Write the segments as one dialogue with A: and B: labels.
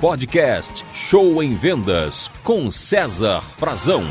A: Podcast Show em Vendas com César Frazão.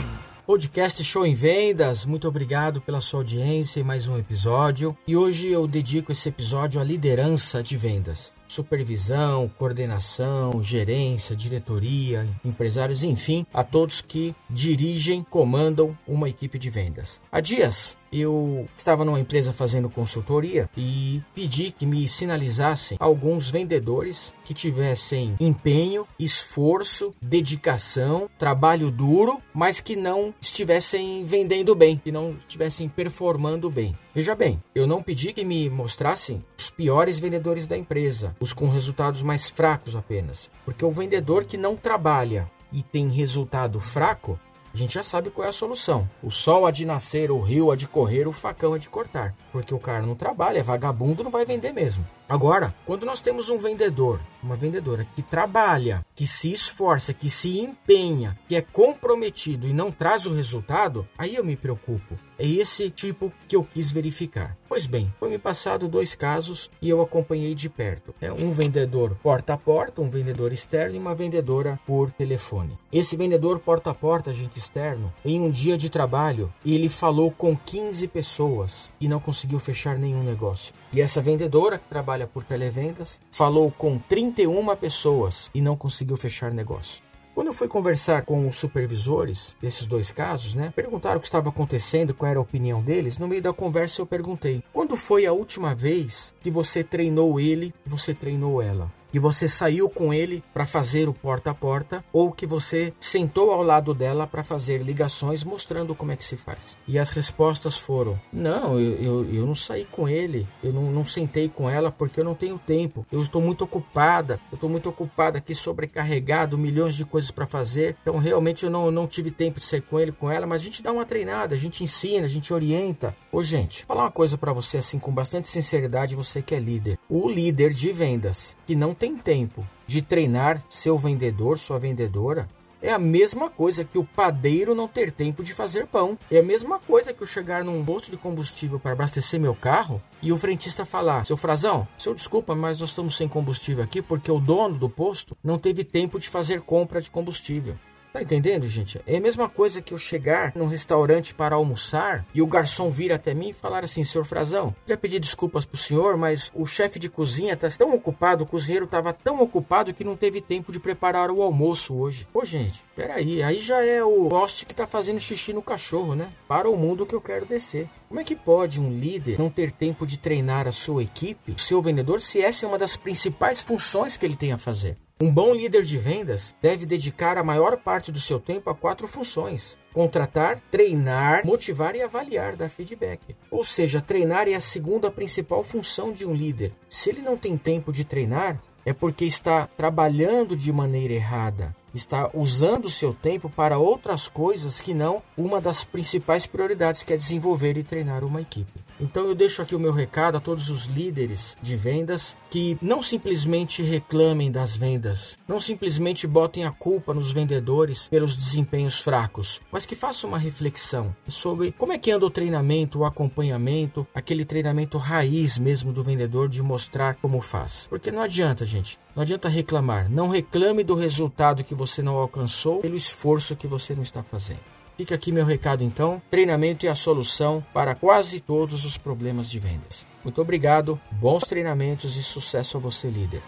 B: Podcast Show em Vendas, muito obrigado pela sua audiência em mais um episódio. E hoje eu dedico esse episódio à liderança de vendas supervisão, coordenação, gerência, diretoria, empresários, enfim, a todos que dirigem, comandam uma equipe de vendas. Há dias eu estava numa empresa fazendo consultoria e pedi que me sinalizassem alguns vendedores que tivessem empenho, esforço, dedicação, trabalho duro, mas que não estivessem vendendo bem, que não estivessem performando bem. Veja bem, eu não pedi que me mostrassem os piores vendedores da empresa, os com resultados mais fracos apenas, porque o vendedor que não trabalha e tem resultado fraco, a gente já sabe qual é a solução. O sol há de nascer, o rio há de correr, o facão há de cortar. Porque o cara não trabalha, é vagabundo, não vai vender mesmo. Agora, quando nós temos um vendedor, uma vendedora que trabalha, que se esforça, que se empenha, que é comprometido e não traz o resultado, aí eu me preocupo. É esse tipo que eu quis verificar. Pois bem, foi me passado dois casos e eu acompanhei de perto. É um vendedor porta a porta, um vendedor externo e uma vendedora por telefone. Esse vendedor porta a porta, agente externo, em um dia de trabalho, ele falou com 15 pessoas e não conseguiu fechar nenhum negócio. E essa vendedora que trabalha por televendas falou com 31 pessoas e não conseguiu fechar negócio. Quando eu fui conversar com os supervisores desses dois casos, né, perguntaram o que estava acontecendo, qual era a opinião deles. No meio da conversa eu perguntei: "Quando foi a última vez que você treinou ele, você treinou ela?" Que você saiu com ele para fazer o porta a porta ou que você sentou ao lado dela para fazer ligações mostrando como é que se faz. E as respostas foram: não, eu, eu, eu não saí com ele, eu não, não sentei com ela porque eu não tenho tempo, eu estou muito ocupada, eu estou muito ocupada aqui, sobrecarregado, milhões de coisas para fazer, então realmente eu não, não tive tempo de sair com ele, com ela, mas a gente dá uma treinada, a gente ensina, a gente orienta. Ô gente, falar uma coisa para você assim com bastante sinceridade, você que é líder. O líder de vendas que não tem tem tempo de treinar seu vendedor, sua vendedora, é a mesma coisa que o padeiro não ter tempo de fazer pão. É a mesma coisa que eu chegar num posto de combustível para abastecer meu carro e o frentista falar: Seu Frazão, seu desculpa, mas nós estamos sem combustível aqui porque o dono do posto não teve tempo de fazer compra de combustível. Tá entendendo, gente? É a mesma coisa que eu chegar num restaurante para almoçar e o garçom vir até mim e falar assim: Senhor Frazão, já pedi desculpas pro senhor, mas o chefe de cozinha tá tão ocupado, o cozinheiro tava tão ocupado que não teve tempo de preparar o almoço hoje. Pô, gente, peraí, aí já é o poste que tá fazendo xixi no cachorro, né? Para o mundo que eu quero descer. Como é que pode um líder não ter tempo de treinar a sua equipe, o seu vendedor, se essa é uma das principais funções que ele tem a fazer? Um bom líder de vendas deve dedicar a maior parte do seu tempo a quatro funções: contratar, treinar, motivar e avaliar, dar feedback. Ou seja, treinar é a segunda principal função de um líder. Se ele não tem tempo de treinar, é porque está trabalhando de maneira errada está usando o seu tempo para outras coisas que não uma das principais prioridades, que é desenvolver e treinar uma equipe. Então eu deixo aqui o meu recado a todos os líderes de vendas que não simplesmente reclamem das vendas, não simplesmente botem a culpa nos vendedores pelos desempenhos fracos, mas que façam uma reflexão sobre como é que anda o treinamento, o acompanhamento, aquele treinamento raiz mesmo do vendedor de mostrar como faz. Porque não adianta, gente, não adianta reclamar. Não reclame do resultado que você não alcançou pelo esforço que você não está fazendo. Fica aqui meu recado então. Treinamento é a solução para quase todos os problemas de vendas. Muito obrigado, bons treinamentos e sucesso a você, líder.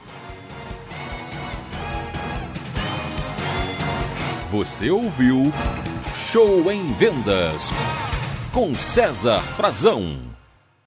A: Você ouviu Show em Vendas com César Frazão.